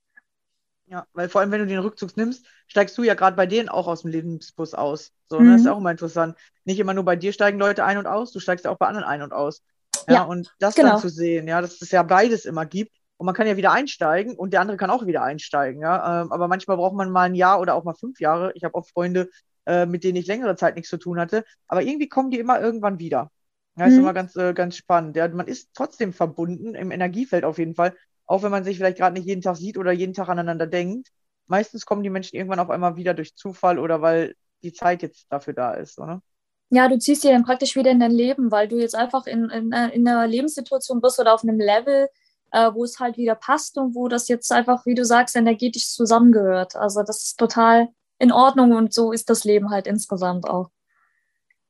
Ja, weil vor allem, wenn du den Rückzug nimmst, steigst du ja gerade bei denen auch aus dem Lebensbus aus. So, Mhm. ne? Das ist auch immer interessant. Nicht immer nur bei dir steigen Leute ein und aus, du steigst ja auch bei anderen ein und aus. Ja, Ja, und das genau. dann zu sehen, ja, dass es ja beides immer gibt. Und man kann ja wieder einsteigen und der andere kann auch wieder einsteigen, ja. Ähm, aber manchmal braucht man mal ein Jahr oder auch mal fünf Jahre. Ich habe auch Freunde, äh, mit denen ich längere Zeit nichts zu tun hatte. Aber irgendwie kommen die immer irgendwann wieder. Ja, ist Mhm. immer ganz, äh, ganz spannend. Ja, man ist trotzdem verbunden, im Energiefeld auf jeden Fall. Auch wenn man sich vielleicht gerade nicht jeden Tag sieht oder jeden Tag aneinander denkt. Meistens kommen die Menschen irgendwann auf einmal wieder durch Zufall oder weil die Zeit jetzt dafür da ist, oder? Ja, du ziehst dir dann praktisch wieder in dein Leben, weil du jetzt einfach in, in, in einer Lebenssituation bist oder auf einem Level, äh, wo es halt wieder passt und wo das jetzt einfach, wie du sagst, energetisch zusammengehört. Also das ist total in Ordnung und so ist das Leben halt insgesamt auch.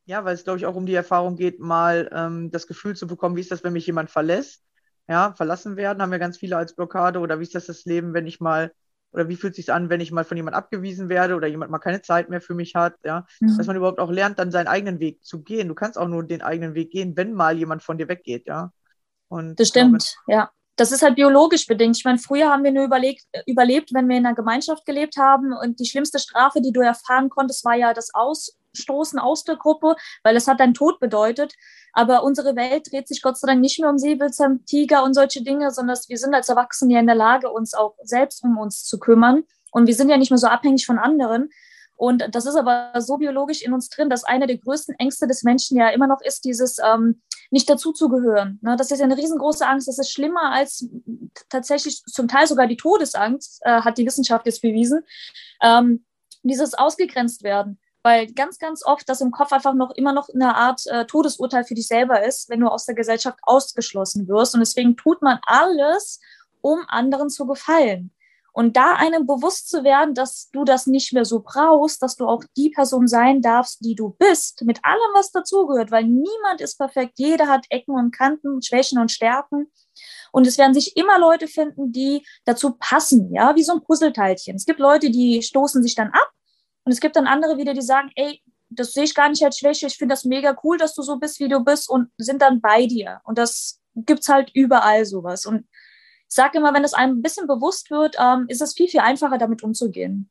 Ja, weil es, glaube ich, auch um die Erfahrung geht, mal ähm, das Gefühl zu bekommen, wie ist das, wenn mich jemand verlässt? Ja, verlassen werden, haben wir ganz viele als Blockade. Oder wie ist das das Leben, wenn ich mal, oder wie fühlt es sich an, wenn ich mal von jemand abgewiesen werde oder jemand mal keine Zeit mehr für mich hat? Ja, Mhm. dass man überhaupt auch lernt, dann seinen eigenen Weg zu gehen. Du kannst auch nur den eigenen Weg gehen, wenn mal jemand von dir weggeht, ja. Und Das stimmt, ja. Das ist halt biologisch bedingt. Ich meine, früher haben wir nur überlegt, überlebt, wenn wir in einer Gemeinschaft gelebt haben. Und die schlimmste Strafe, die du erfahren konntest, war ja das ausstoßen aus der Gruppe, weil es hat dann Tod bedeutet. Aber unsere Welt dreht sich Gott sei Dank nicht mehr um Säbelzahntiger und solche Dinge, sondern wir sind als Erwachsene ja in der Lage, uns auch selbst um uns zu kümmern. Und wir sind ja nicht mehr so abhängig von anderen. Und das ist aber so biologisch in uns drin, dass eine der größten Ängste des Menschen ja immer noch ist, dieses ähm, nicht dazuzugehören. Ne? Das ist ja eine riesengroße Angst. Das ist schlimmer als tatsächlich zum Teil sogar die Todesangst, äh, hat die Wissenschaft jetzt bewiesen. Ähm, dieses ausgegrenzt werden. Weil ganz, ganz oft das im Kopf einfach noch immer noch eine Art äh, Todesurteil für dich selber ist, wenn du aus der Gesellschaft ausgeschlossen wirst. Und deswegen tut man alles, um anderen zu gefallen. Und da einem bewusst zu werden, dass du das nicht mehr so brauchst, dass du auch die Person sein darfst, die du bist, mit allem, was dazugehört, weil niemand ist perfekt. Jeder hat Ecken und Kanten, Schwächen und Stärken. Und es werden sich immer Leute finden, die dazu passen, ja, wie so ein Puzzleteilchen. Es gibt Leute, die stoßen sich dann ab und es gibt dann andere wieder, die sagen, ey, das sehe ich gar nicht als Schwäche, ich finde das mega cool, dass du so bist, wie du bist und sind dann bei dir. Und das gibt's halt überall sowas. Und ich sage immer, wenn es einem ein bisschen bewusst wird, ähm, ist es viel, viel einfacher, damit umzugehen.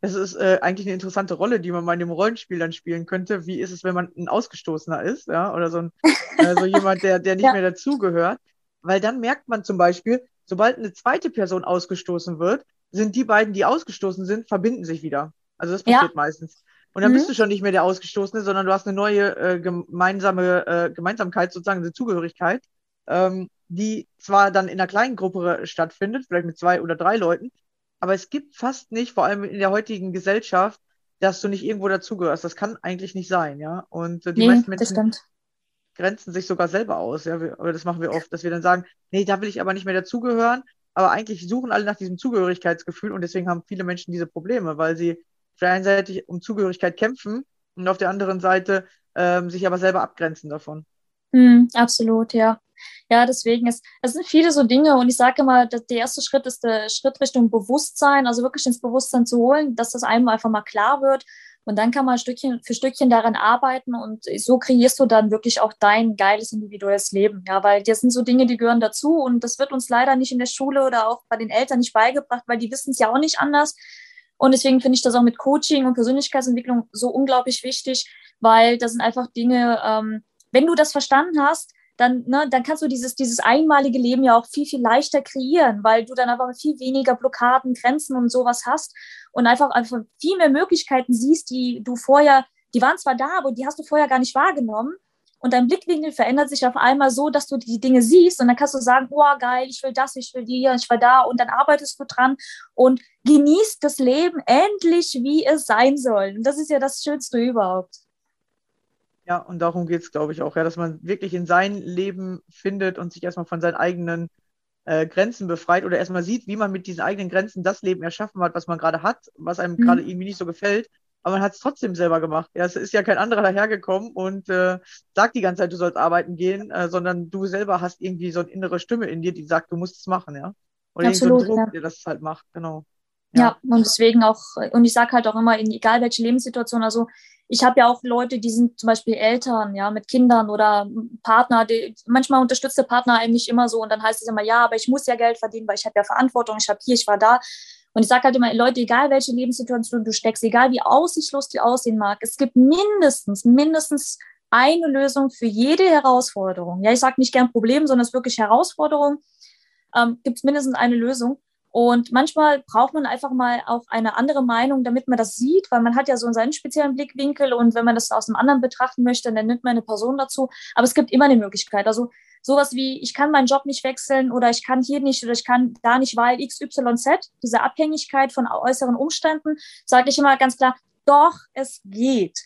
Es ist äh, eigentlich eine interessante Rolle, die man mal in dem Rollenspiel dann spielen könnte. Wie ist es, wenn man ein Ausgestoßener ist, ja, oder so, ein, äh, so jemand, der, der nicht ja. mehr dazugehört? Weil dann merkt man zum Beispiel, sobald eine zweite Person ausgestoßen wird, sind die beiden, die ausgestoßen sind, verbinden sich wieder. Also das passiert ja. meistens. Und dann mhm. bist du schon nicht mehr der Ausgestoßene, sondern du hast eine neue äh, gemeinsame äh, Gemeinsamkeit, sozusagen eine Zugehörigkeit. Ähm, die zwar dann in einer kleinen Gruppe stattfindet, vielleicht mit zwei oder drei Leuten, aber es gibt fast nicht, vor allem in der heutigen Gesellschaft, dass du nicht irgendwo dazugehörst. Das kann eigentlich nicht sein, ja. Und äh, die nee, meisten Menschen grenzen sich sogar selber aus, ja. Wir, das machen wir oft, dass wir dann sagen, nee, da will ich aber nicht mehr dazugehören. Aber eigentlich suchen alle nach diesem Zugehörigkeitsgefühl und deswegen haben viele Menschen diese Probleme, weil sie auf der einen Seite um Zugehörigkeit kämpfen und auf der anderen Seite ähm, sich aber selber abgrenzen davon. Mm, absolut, ja. Ja, deswegen ist, es sind viele so Dinge und ich sage immer, der erste Schritt ist der Schritt Richtung Bewusstsein, also wirklich ins Bewusstsein zu holen, dass das einem einfach mal klar wird. Und dann kann man Stückchen für Stückchen daran arbeiten und so kreierst du dann wirklich auch dein geiles individuelles Leben. Ja, weil das sind so Dinge, die gehören dazu und das wird uns leider nicht in der Schule oder auch bei den Eltern nicht beigebracht, weil die wissen es ja auch nicht anders. Und deswegen finde ich das auch mit Coaching und Persönlichkeitsentwicklung so unglaublich wichtig, weil das sind einfach Dinge, ähm, wenn du das verstanden hast, dann, ne, dann kannst du dieses, dieses einmalige Leben ja auch viel, viel leichter kreieren, weil du dann aber viel weniger Blockaden, Grenzen und sowas hast und einfach, einfach viel mehr Möglichkeiten siehst, die du vorher, die waren zwar da, aber die hast du vorher gar nicht wahrgenommen. Und dein Blickwinkel verändert sich auf einmal so, dass du die Dinge siehst und dann kannst du sagen, oh geil, ich will das, ich will die, ich will da und dann arbeitest du dran und genießt das Leben endlich, wie es sein soll. Und das ist ja das Schönste überhaupt. Ja, und darum geht es, glaube ich, auch, ja, dass man wirklich in sein Leben findet und sich erstmal von seinen eigenen äh, Grenzen befreit oder erstmal sieht, wie man mit diesen eigenen Grenzen das Leben erschaffen hat, was man gerade hat, was einem mhm. gerade irgendwie nicht so gefällt. Aber man hat es trotzdem selber gemacht. Ja, es ist ja kein anderer dahergekommen und äh, sagt die ganze Zeit, du sollst arbeiten gehen, äh, sondern du selber hast irgendwie so eine innere Stimme in dir, die sagt, du musst es machen, ja. Oder Absolut, so Druck, ja. der das halt macht, genau. Ja. ja, und deswegen auch, und ich sage halt auch immer, in egal welche Lebenssituation, also ich habe ja auch Leute, die sind zum Beispiel Eltern, ja, mit Kindern oder Partner, die, manchmal unterstützt der Partner eigentlich immer so und dann heißt es immer, ja, aber ich muss ja Geld verdienen, weil ich habe ja Verantwortung, ich habe hier, ich war da. Und ich sage halt immer, Leute, egal welche Lebenssituation du steckst, egal wie aussichtslos die aussehen mag, es gibt mindestens, mindestens eine Lösung für jede Herausforderung. Ja, ich sage nicht gern Problem, sondern es ist wirklich Herausforderung. Ähm, gibt es mindestens eine Lösung. Und manchmal braucht man einfach mal auch eine andere Meinung, damit man das sieht, weil man hat ja so seinen speziellen Blickwinkel und wenn man das aus einem anderen betrachten möchte, dann nimmt man eine Person dazu. Aber es gibt immer eine Möglichkeit. Also sowas wie, ich kann meinen Job nicht wechseln oder ich kann hier nicht oder ich kann da nicht, weil XYZ, diese Abhängigkeit von äußeren Umständen, sage ich immer ganz klar, doch, es geht.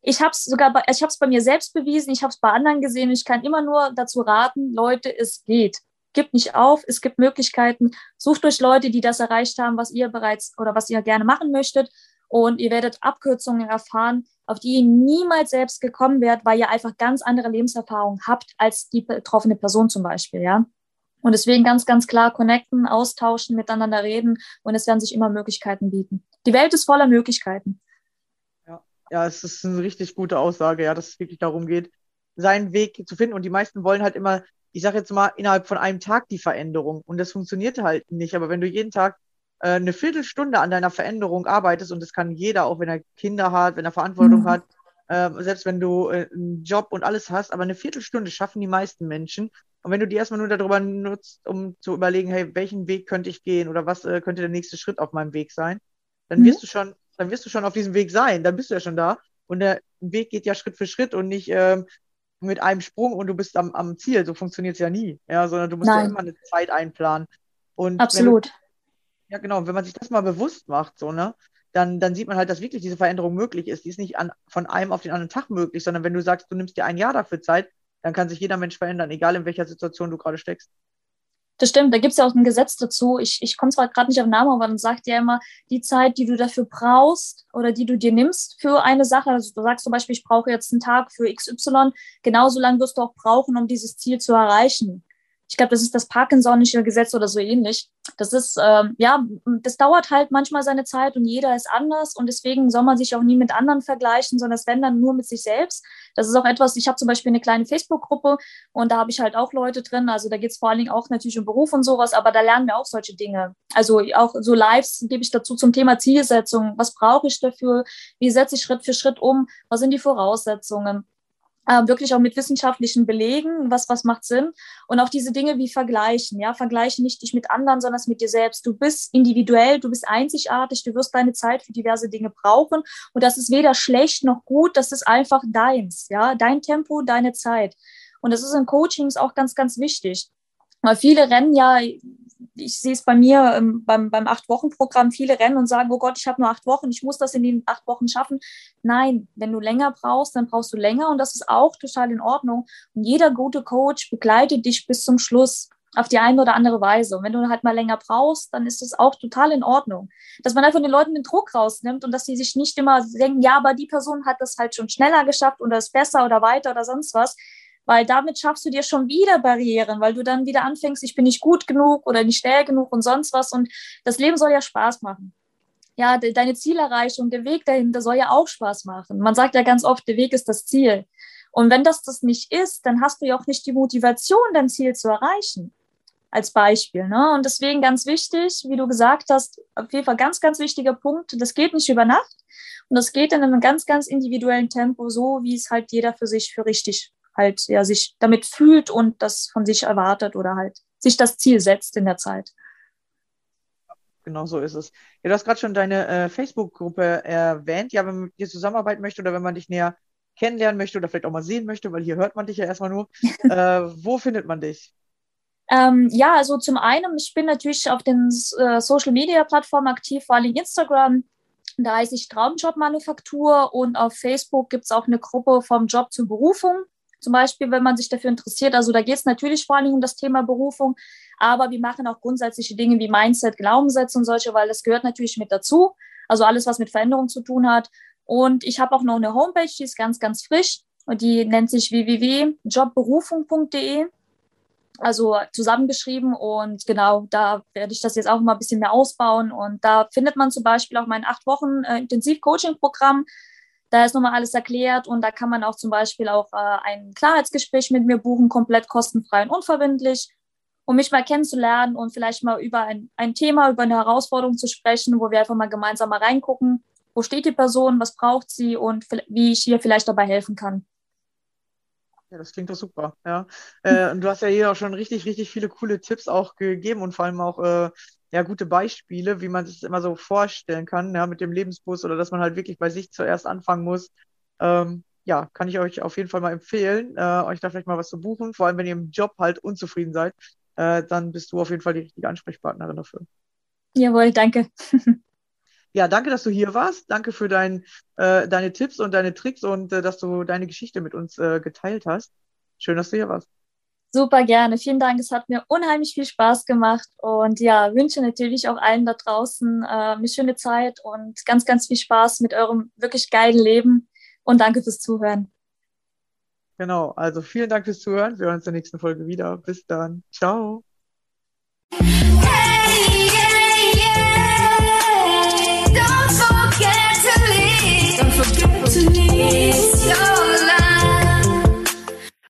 Ich habe es sogar, bei, ich habe bei mir selbst bewiesen, ich habe es bei anderen gesehen. Ich kann immer nur dazu raten, Leute, es geht gibt nicht auf, es gibt Möglichkeiten. Sucht euch Leute, die das erreicht haben, was ihr bereits oder was ihr gerne machen möchtet. Und ihr werdet Abkürzungen erfahren, auf die ihr niemals selbst gekommen werdet, weil ihr einfach ganz andere Lebenserfahrungen habt als die betroffene Person zum Beispiel, ja. Und deswegen ganz, ganz klar connecten, austauschen, miteinander reden und es werden sich immer Möglichkeiten bieten. Die Welt ist voller Möglichkeiten. Ja, ja, es ist eine richtig gute Aussage, ja, dass es wirklich darum geht, seinen Weg zu finden. Und die meisten wollen halt immer ich sage jetzt mal, innerhalb von einem Tag die Veränderung. Und das funktioniert halt nicht. Aber wenn du jeden Tag äh, eine Viertelstunde an deiner Veränderung arbeitest, und das kann jeder, auch wenn er Kinder hat, wenn er Verantwortung Mhm. hat, äh, selbst wenn du äh, einen Job und alles hast, aber eine Viertelstunde schaffen die meisten Menschen. Und wenn du die erstmal nur darüber nutzt, um zu überlegen, hey, welchen Weg könnte ich gehen oder was äh, könnte der nächste Schritt auf meinem Weg sein, dann Mhm. wirst du schon, dann wirst du schon auf diesem Weg sein, dann bist du ja schon da. Und der Weg geht ja Schritt für Schritt und nicht ähm, mit einem Sprung und du bist am, am Ziel. So funktioniert es ja nie. Ja, sondern du musst ja Nein. immer eine Zeit einplanen. Und wenn du Absolut. ja, genau. Wenn man sich das mal bewusst macht, so, ne, dann, dann sieht man halt, dass wirklich diese Veränderung möglich ist. Die ist nicht an, von einem auf den anderen Tag möglich, sondern wenn du sagst, du nimmst dir ein Jahr dafür Zeit, dann kann sich jeder Mensch verändern, egal in welcher Situation du gerade steckst. Das stimmt, da gibt es ja auch ein Gesetz dazu. Ich, ich komme zwar gerade nicht auf den Namen, aber dann sagt ja immer, die Zeit, die du dafür brauchst oder die du dir nimmst für eine Sache, also du sagst zum Beispiel, ich brauche jetzt einen Tag für XY, genauso lange wirst du auch brauchen, um dieses Ziel zu erreichen. Ich glaube, das ist das Parkinsonische Gesetz oder so ähnlich. Das ist, ähm, ja, das dauert halt manchmal seine Zeit und jeder ist anders und deswegen soll man sich auch nie mit anderen vergleichen, sondern es wenn dann nur mit sich selbst. Das ist auch etwas, ich habe zum Beispiel eine kleine Facebook-Gruppe und da habe ich halt auch Leute drin. Also da geht es vor allen Dingen auch natürlich um Beruf und sowas, aber da lernen wir auch solche Dinge. Also auch so Lives gebe ich dazu zum Thema Zielsetzung. Was brauche ich dafür? Wie setze ich Schritt für Schritt um? Was sind die Voraussetzungen? Äh, wirklich auch mit wissenschaftlichen Belegen, was, was macht Sinn. Und auch diese Dinge wie vergleichen. Ja, vergleiche nicht dich mit anderen, sondern mit dir selbst. Du bist individuell, du bist einzigartig, du wirst deine Zeit für diverse Dinge brauchen. Und das ist weder schlecht noch gut, das ist einfach deins. Ja, dein Tempo, deine Zeit. Und das ist in Coachings auch ganz, ganz wichtig. Weil viele rennen ja, ich sehe es bei mir ähm, beim, beim Acht-Wochen-Programm, viele rennen und sagen, oh Gott, ich habe nur acht Wochen, ich muss das in den acht Wochen schaffen. Nein, wenn du länger brauchst, dann brauchst du länger und das ist auch total in Ordnung. Und jeder gute Coach begleitet dich bis zum Schluss auf die eine oder andere Weise. Und wenn du halt mal länger brauchst, dann ist das auch total in Ordnung. Dass man einfach den Leuten den Druck rausnimmt und dass sie sich nicht immer denken, ja, aber die Person hat das halt schon schneller geschafft oder ist besser oder weiter oder sonst was weil damit schaffst du dir schon wieder Barrieren, weil du dann wieder anfängst, ich bin nicht gut genug oder nicht schnell genug und sonst was. Und das Leben soll ja Spaß machen. Ja, de deine Zielerreichung, der Weg dahinter soll ja auch Spaß machen. Man sagt ja ganz oft, der Weg ist das Ziel. Und wenn das das nicht ist, dann hast du ja auch nicht die Motivation, dein Ziel zu erreichen. Als Beispiel. Ne? Und deswegen ganz wichtig, wie du gesagt hast, auf jeden Fall ganz, ganz wichtiger Punkt, das geht nicht über Nacht. Und das geht in einem ganz, ganz individuellen Tempo, so wie es halt jeder für sich für richtig halt ja sich damit fühlt und das von sich erwartet oder halt sich das Ziel setzt in der Zeit. Genau so ist es. Ja, du hast gerade schon deine äh, Facebook-Gruppe erwähnt. Ja, wenn man mit dir zusammenarbeiten möchte oder wenn man dich näher kennenlernen möchte oder vielleicht auch mal sehen möchte, weil hier hört man dich ja erstmal nur. äh, wo findet man dich? Ähm, ja, also zum einen, ich bin natürlich auf den äh, Social-Media-Plattformen aktiv, vor allem Instagram. Da heiße ich Traumjob-Manufaktur und auf Facebook gibt es auch eine Gruppe vom Job zur Berufung. Zum Beispiel, wenn man sich dafür interessiert. Also da geht es natürlich vor allem um das Thema Berufung, aber wir machen auch grundsätzliche Dinge wie Mindset, Glaubenssätze und solche, weil das gehört natürlich mit dazu. Also alles, was mit Veränderung zu tun hat. Und ich habe auch noch eine Homepage, die ist ganz, ganz frisch. Und die nennt sich www.jobberufung.de. Also zusammengeschrieben und genau, da werde ich das jetzt auch mal ein bisschen mehr ausbauen. Und da findet man zum Beispiel auch mein acht Wochen äh, Intensiv-Coaching-Programm. Da ist nochmal alles erklärt und da kann man auch zum Beispiel auch äh, ein Klarheitsgespräch mit mir buchen, komplett kostenfrei und unverbindlich, um mich mal kennenzulernen und vielleicht mal über ein, ein Thema, über eine Herausforderung zu sprechen, wo wir einfach mal gemeinsam mal reingucken, wo steht die Person, was braucht sie und wie ich ihr vielleicht dabei helfen kann. Ja, das klingt doch super, ja. Äh, und du hast ja hier auch schon richtig, richtig viele coole Tipps auch gegeben und vor allem auch äh, ja, gute Beispiele, wie man sich das immer so vorstellen kann, ja, mit dem Lebensbus oder dass man halt wirklich bei sich zuerst anfangen muss. Ähm, ja, kann ich euch auf jeden Fall mal empfehlen, äh, euch da vielleicht mal was zu buchen. Vor allem, wenn ihr im Job halt unzufrieden seid, äh, dann bist du auf jeden Fall die richtige Ansprechpartnerin dafür. Jawohl, danke. Ja, danke, dass du hier warst. Danke für dein, äh, deine Tipps und deine Tricks und äh, dass du deine Geschichte mit uns äh, geteilt hast. Schön, dass du hier warst. Super gerne. Vielen Dank. Es hat mir unheimlich viel Spaß gemacht und ja, wünsche natürlich auch allen da draußen äh, eine schöne Zeit und ganz, ganz viel Spaß mit eurem wirklich geilen Leben und danke fürs Zuhören. Genau. Also vielen Dank fürs Zuhören. Wir hören uns in der nächsten Folge wieder. Bis dann. Ciao. Hey,